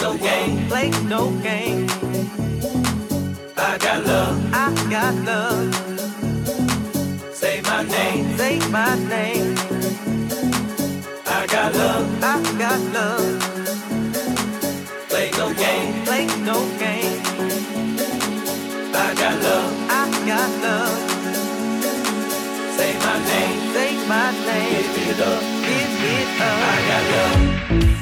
no game. Play no game. I got love. I got love. Say my name. Say my name. I got love. I got love. Play no game. Play no game. I got love. I got love. Say my name. Say my name. Give it up. Give it up. I got love.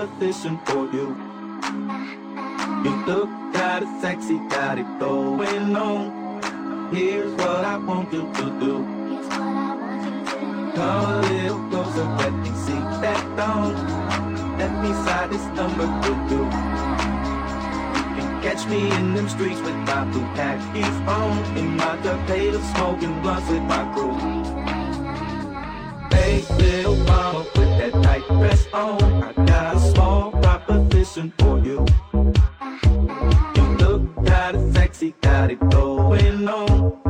competition for you. You look kinda sexy, got it going on. Here's what I want you to do. Come a little closer, let me see that thong. Let me slide this number through you. And catch me in them streets with my blue khakis on, in my duct tape, smoking blunts with my crew. Hey, little mama, put that tight dress on. I got pushing for you. You look kind of sexy, got it going on.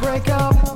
Break up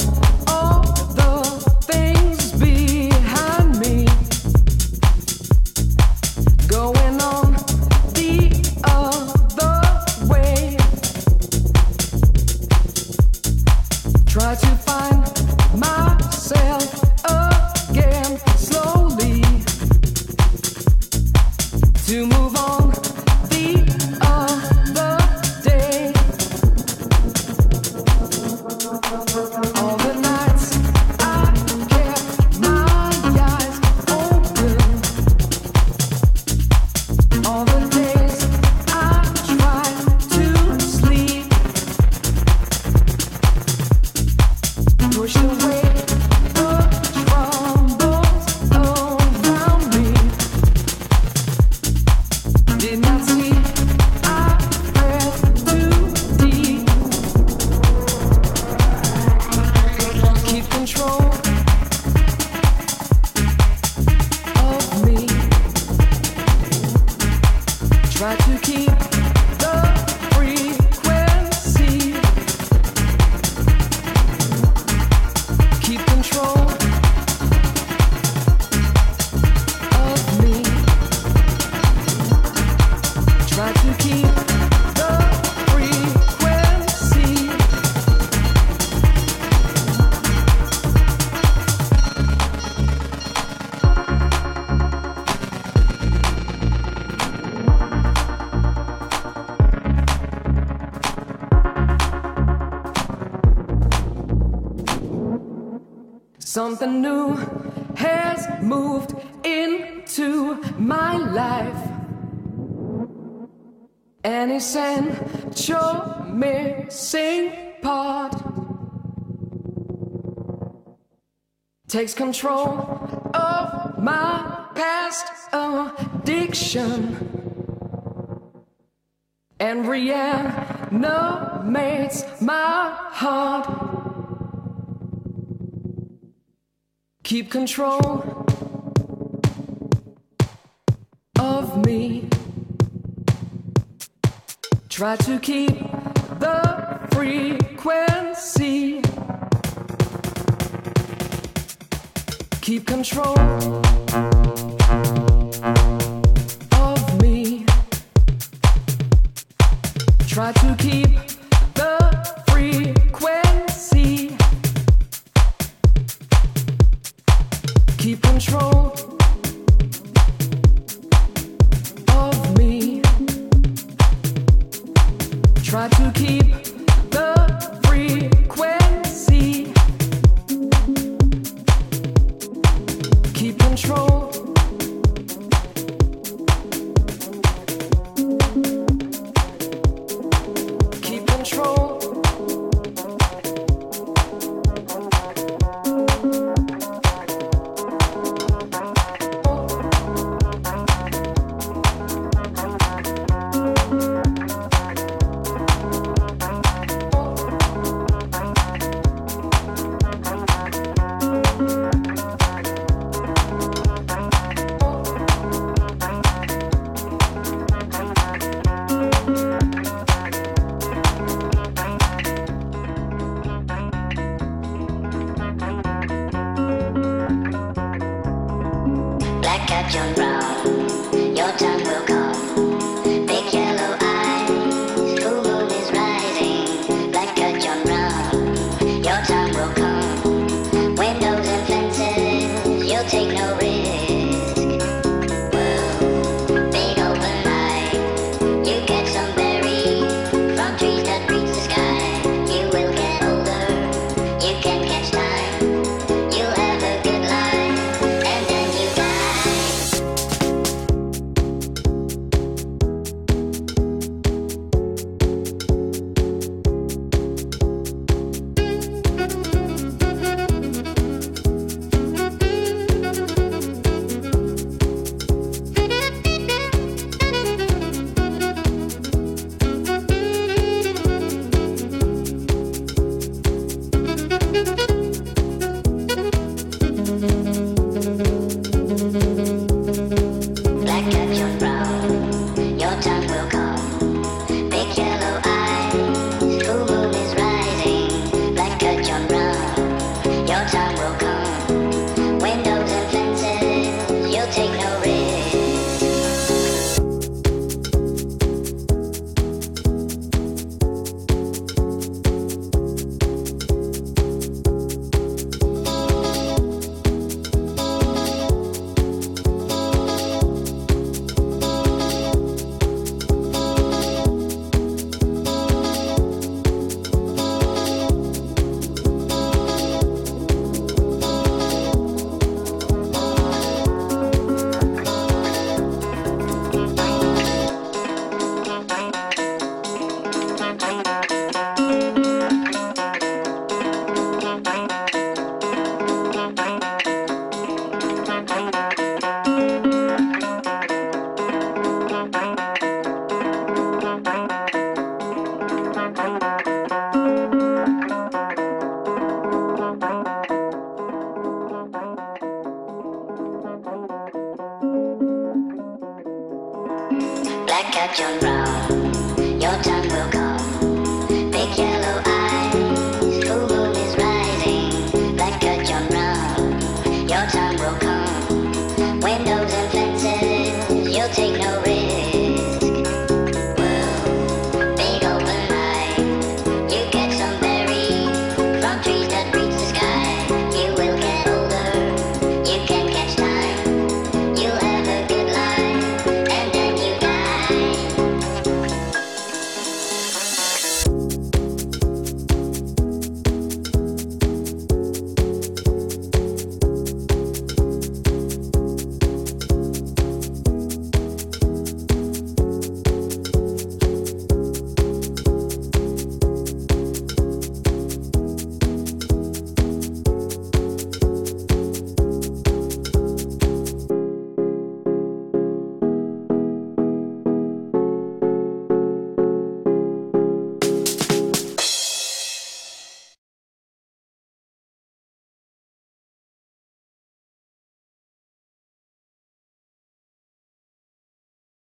takes control of my past addiction and reanimates my heart. Keep control of me. Try to keep the frequency. Keep control of me. Try to keep take no